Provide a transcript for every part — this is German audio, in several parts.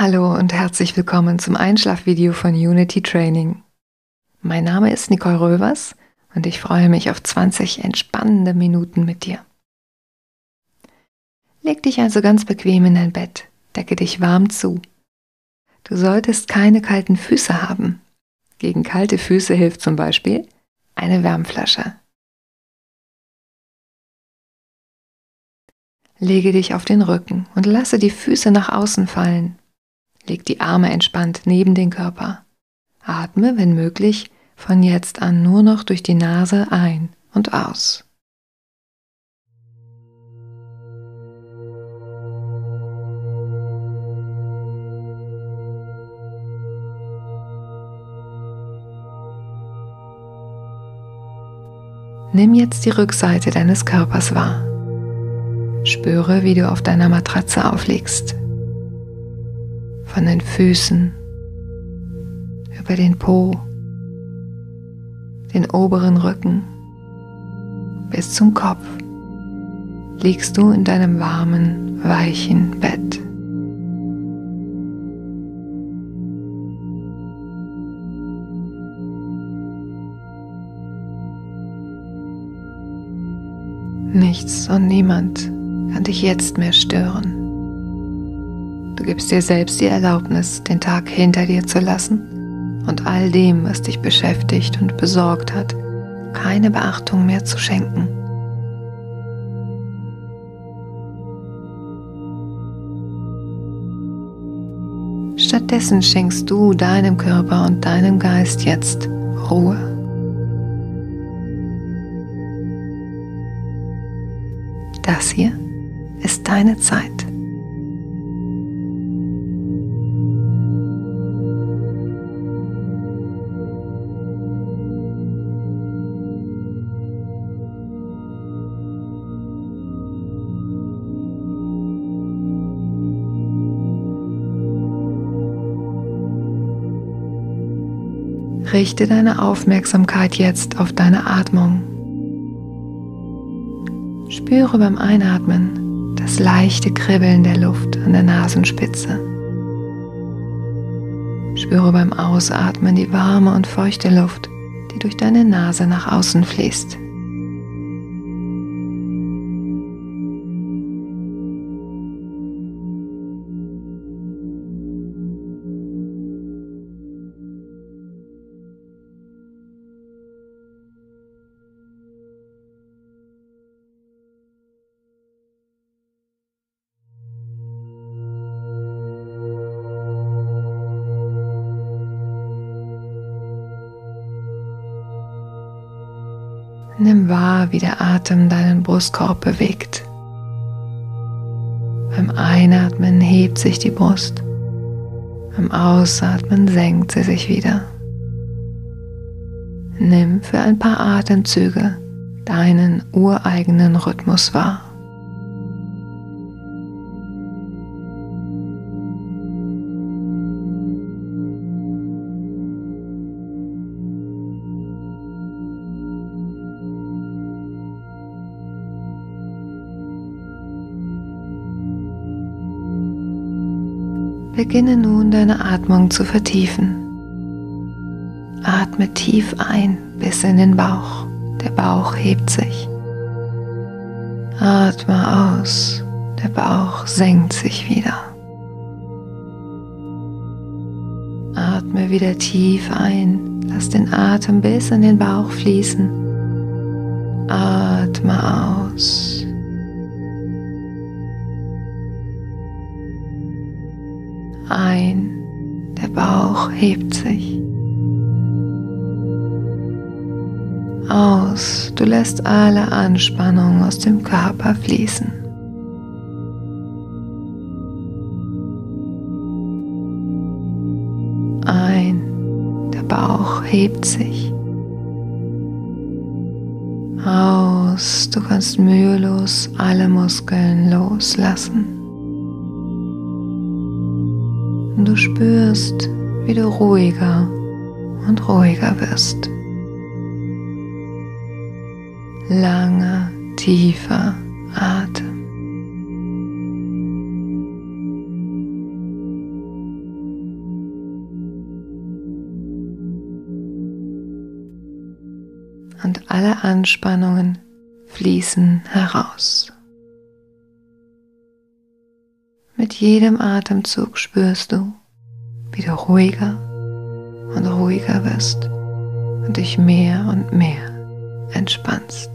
Hallo und herzlich willkommen zum Einschlafvideo von Unity Training. Mein Name ist Nicole Rövers und ich freue mich auf 20 entspannende Minuten mit dir. Leg dich also ganz bequem in dein Bett, decke dich warm zu. Du solltest keine kalten Füße haben. Gegen kalte Füße hilft zum Beispiel eine Wärmflasche. Lege dich auf den Rücken und lasse die Füße nach außen fallen. Leg die Arme entspannt neben den Körper. Atme, wenn möglich, von jetzt an nur noch durch die Nase ein und aus. Nimm jetzt die Rückseite deines Körpers wahr. Spüre, wie du auf deiner Matratze aufliegst. Von den Füßen über den Po, den oberen Rücken bis zum Kopf liegst du in deinem warmen, weichen Bett. Nichts und niemand kann dich jetzt mehr stören. Gibst dir selbst die Erlaubnis, den Tag hinter dir zu lassen und all dem, was dich beschäftigt und besorgt hat, keine Beachtung mehr zu schenken. Stattdessen schenkst du deinem Körper und deinem Geist jetzt Ruhe. Das hier ist deine Zeit. Richte deine Aufmerksamkeit jetzt auf deine Atmung. Spüre beim Einatmen das leichte Kribbeln der Luft an der Nasenspitze. Spüre beim Ausatmen die warme und feuchte Luft, die durch deine Nase nach außen fließt. Nimm wahr, wie der Atem deinen Brustkorb bewegt. Beim Einatmen hebt sich die Brust, beim Ausatmen senkt sie sich wieder. Nimm für ein paar Atemzüge deinen ureigenen Rhythmus wahr. Beginne nun deine Atmung zu vertiefen. Atme tief ein bis in den Bauch. Der Bauch hebt sich. Atme aus. Der Bauch senkt sich wieder. Atme wieder tief ein. Lass den Atem bis in den Bauch fließen. Ein, der Bauch hebt sich. Aus, du lässt alle Anspannung aus dem Körper fließen. Ein, der Bauch hebt sich. Aus, du kannst mühelos alle Muskeln loslassen. du spürst, wie du ruhiger und ruhiger wirst. Langer, tiefer Atem. und alle Anspannungen fließen heraus. Mit jedem Atemzug spürst du, wie du ruhiger und ruhiger wirst und dich mehr und mehr entspannst.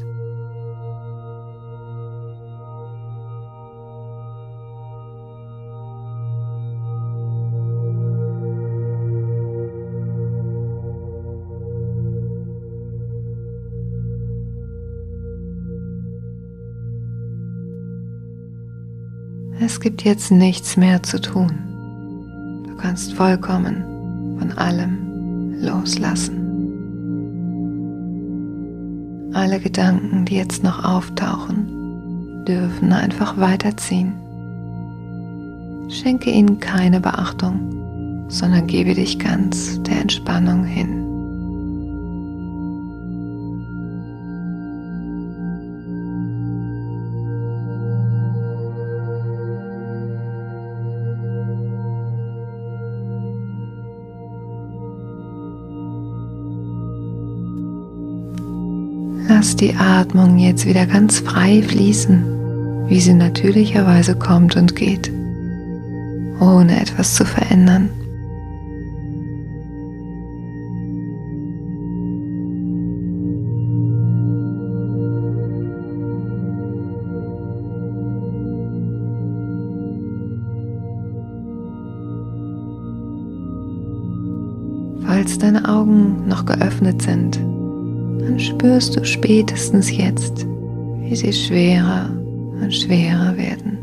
Es gibt jetzt nichts mehr zu tun. Kannst vollkommen von allem loslassen. Alle Gedanken, die jetzt noch auftauchen, dürfen einfach weiterziehen. Schenke ihnen keine Beachtung, sondern gebe dich ganz der Entspannung hin. Lass die Atmung jetzt wieder ganz frei fließen, wie sie natürlicherweise kommt und geht, ohne etwas zu verändern. Falls deine Augen noch geöffnet sind, spürst du spätestens jetzt, wie sie schwerer und schwerer werden.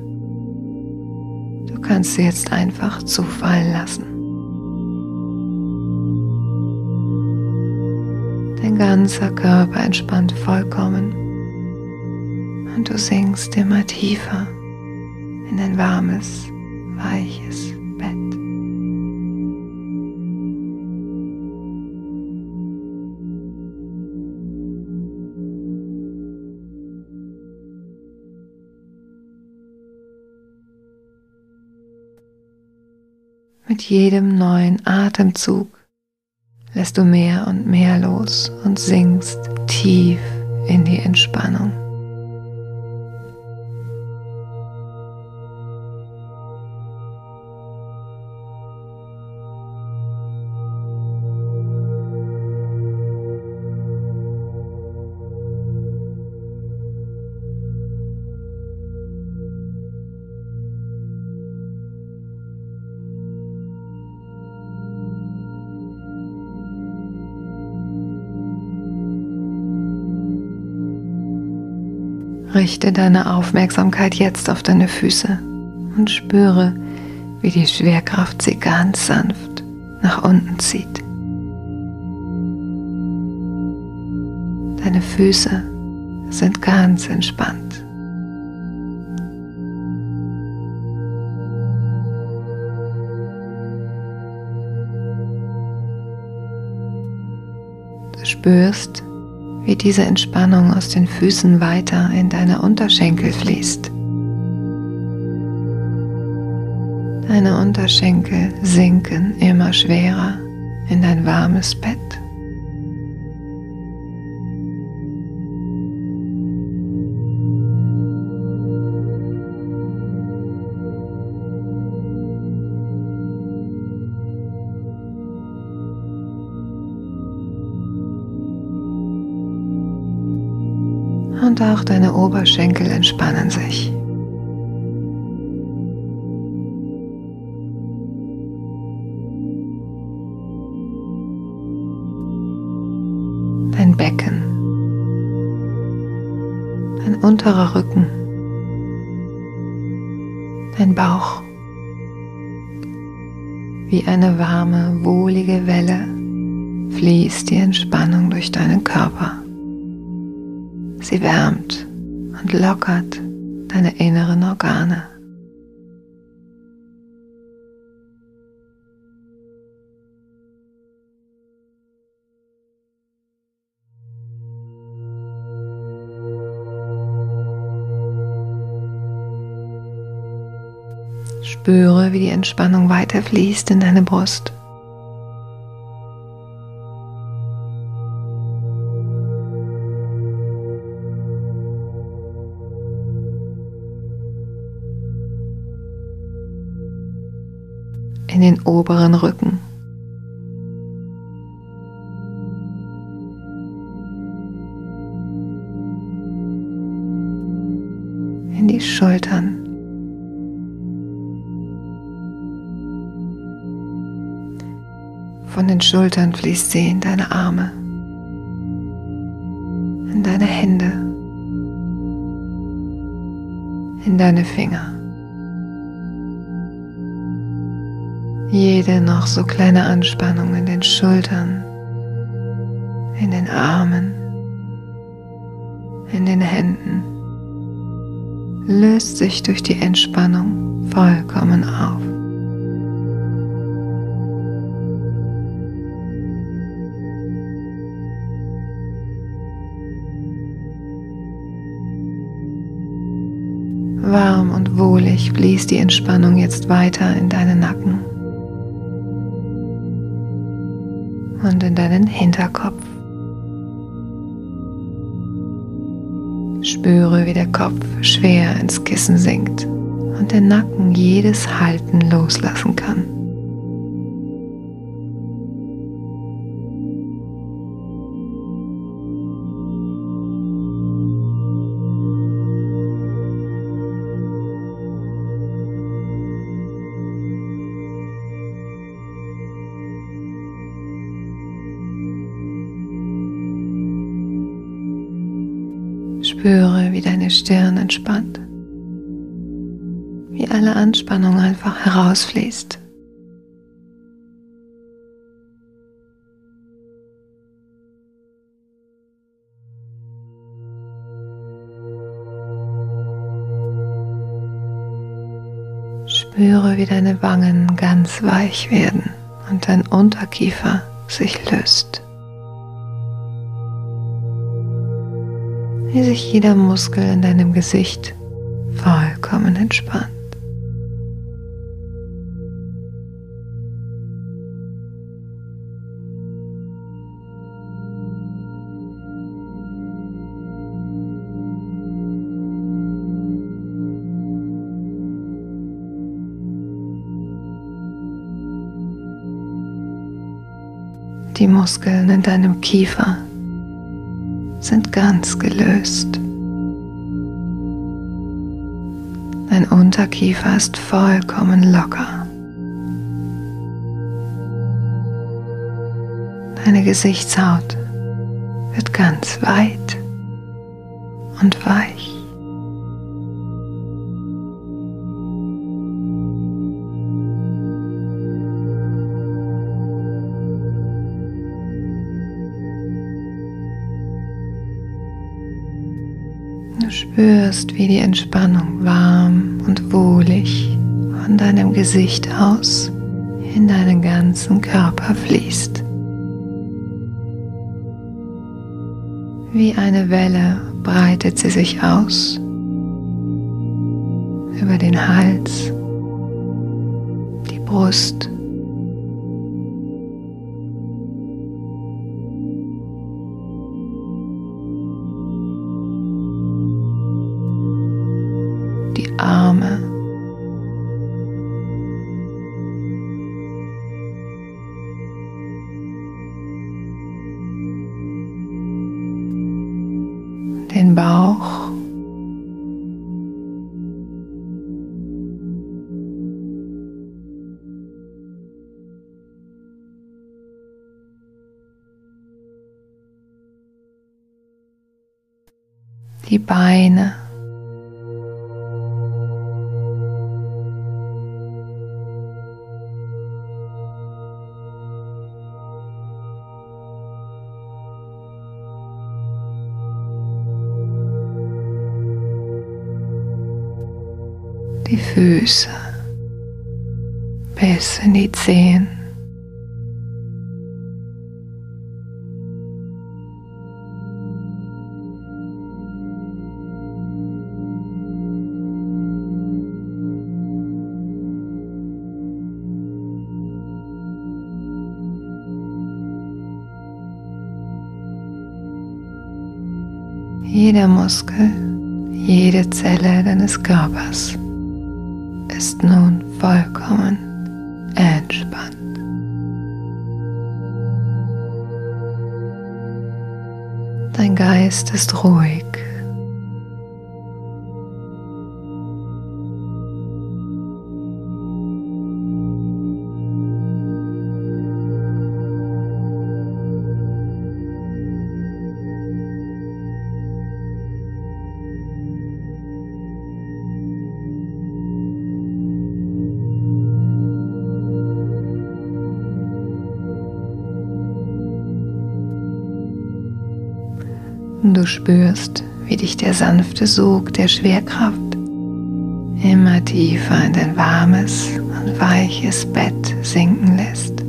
Du kannst sie jetzt einfach zufallen lassen. Dein ganzer Körper entspannt vollkommen und du sinkst immer tiefer in ein warmes, weiches Mit jedem neuen Atemzug lässt du mehr und mehr los und sinkst tief in die Entspannung. Richte deine Aufmerksamkeit jetzt auf deine Füße und spüre, wie die Schwerkraft sie ganz sanft nach unten zieht. Deine Füße sind ganz entspannt. Du spürst, wie diese Entspannung aus den Füßen weiter in deine Unterschenkel fließt. Deine Unterschenkel sinken immer schwerer in dein warmes Bett. Und auch deine Oberschenkel entspannen sich. Dein Becken, dein unterer Rücken, dein Bauch. Wie eine warme, wohlige Welle fließt die Entspannung durch deinen Körper. Sie wärmt und lockert deine inneren Organe. Spüre, wie die Entspannung weiterfließt in deine Brust. In den oberen Rücken. In die Schultern. Von den Schultern fließt sie in deine Arme, in deine Hände, in deine Finger. Jede noch so kleine Anspannung in den Schultern, in den Armen, in den Händen löst sich durch die Entspannung vollkommen auf. Warm und wohlig fließt die Entspannung jetzt weiter in deinen Nacken. Und in deinen Hinterkopf. Spüre, wie der Kopf schwer ins Kissen sinkt und der Nacken jedes Halten loslassen kann. Wie deine Stirn entspannt, wie alle Anspannung einfach herausfließt. Spüre, wie deine Wangen ganz weich werden und dein Unterkiefer sich löst. Wie sich jeder Muskel in deinem Gesicht vollkommen entspannt. Die Muskeln in deinem Kiefer sind ganz gelöst. Dein Unterkiefer ist vollkommen locker. Deine Gesichtshaut wird ganz weit und weich. Spürst, wie die Entspannung warm und wohlig von deinem Gesicht aus in deinen ganzen Körper fließt. Wie eine Welle breitet sie sich aus über den Hals, die Brust, Den Bauch. Die Beine. Die Füße bis in die Zehen. Jeder Muskel, jede Zelle deines Körpers ist nun vollkommen entspannt. Dein Geist ist ruhig. Du spürst, wie dich der sanfte Sog der Schwerkraft immer tiefer in dein warmes und weiches Bett sinken lässt.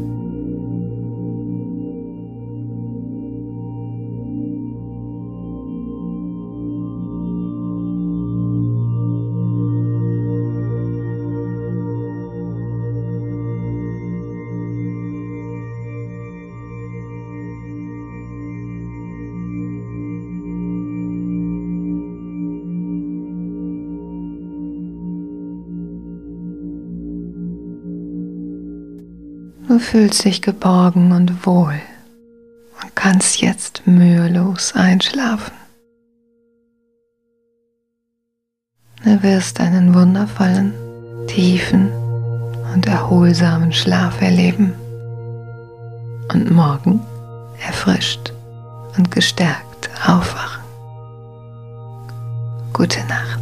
Du fühlst dich geborgen und wohl und kannst jetzt mühelos einschlafen. Du wirst einen wundervollen, tiefen und erholsamen Schlaf erleben und morgen erfrischt und gestärkt aufwachen. Gute Nacht.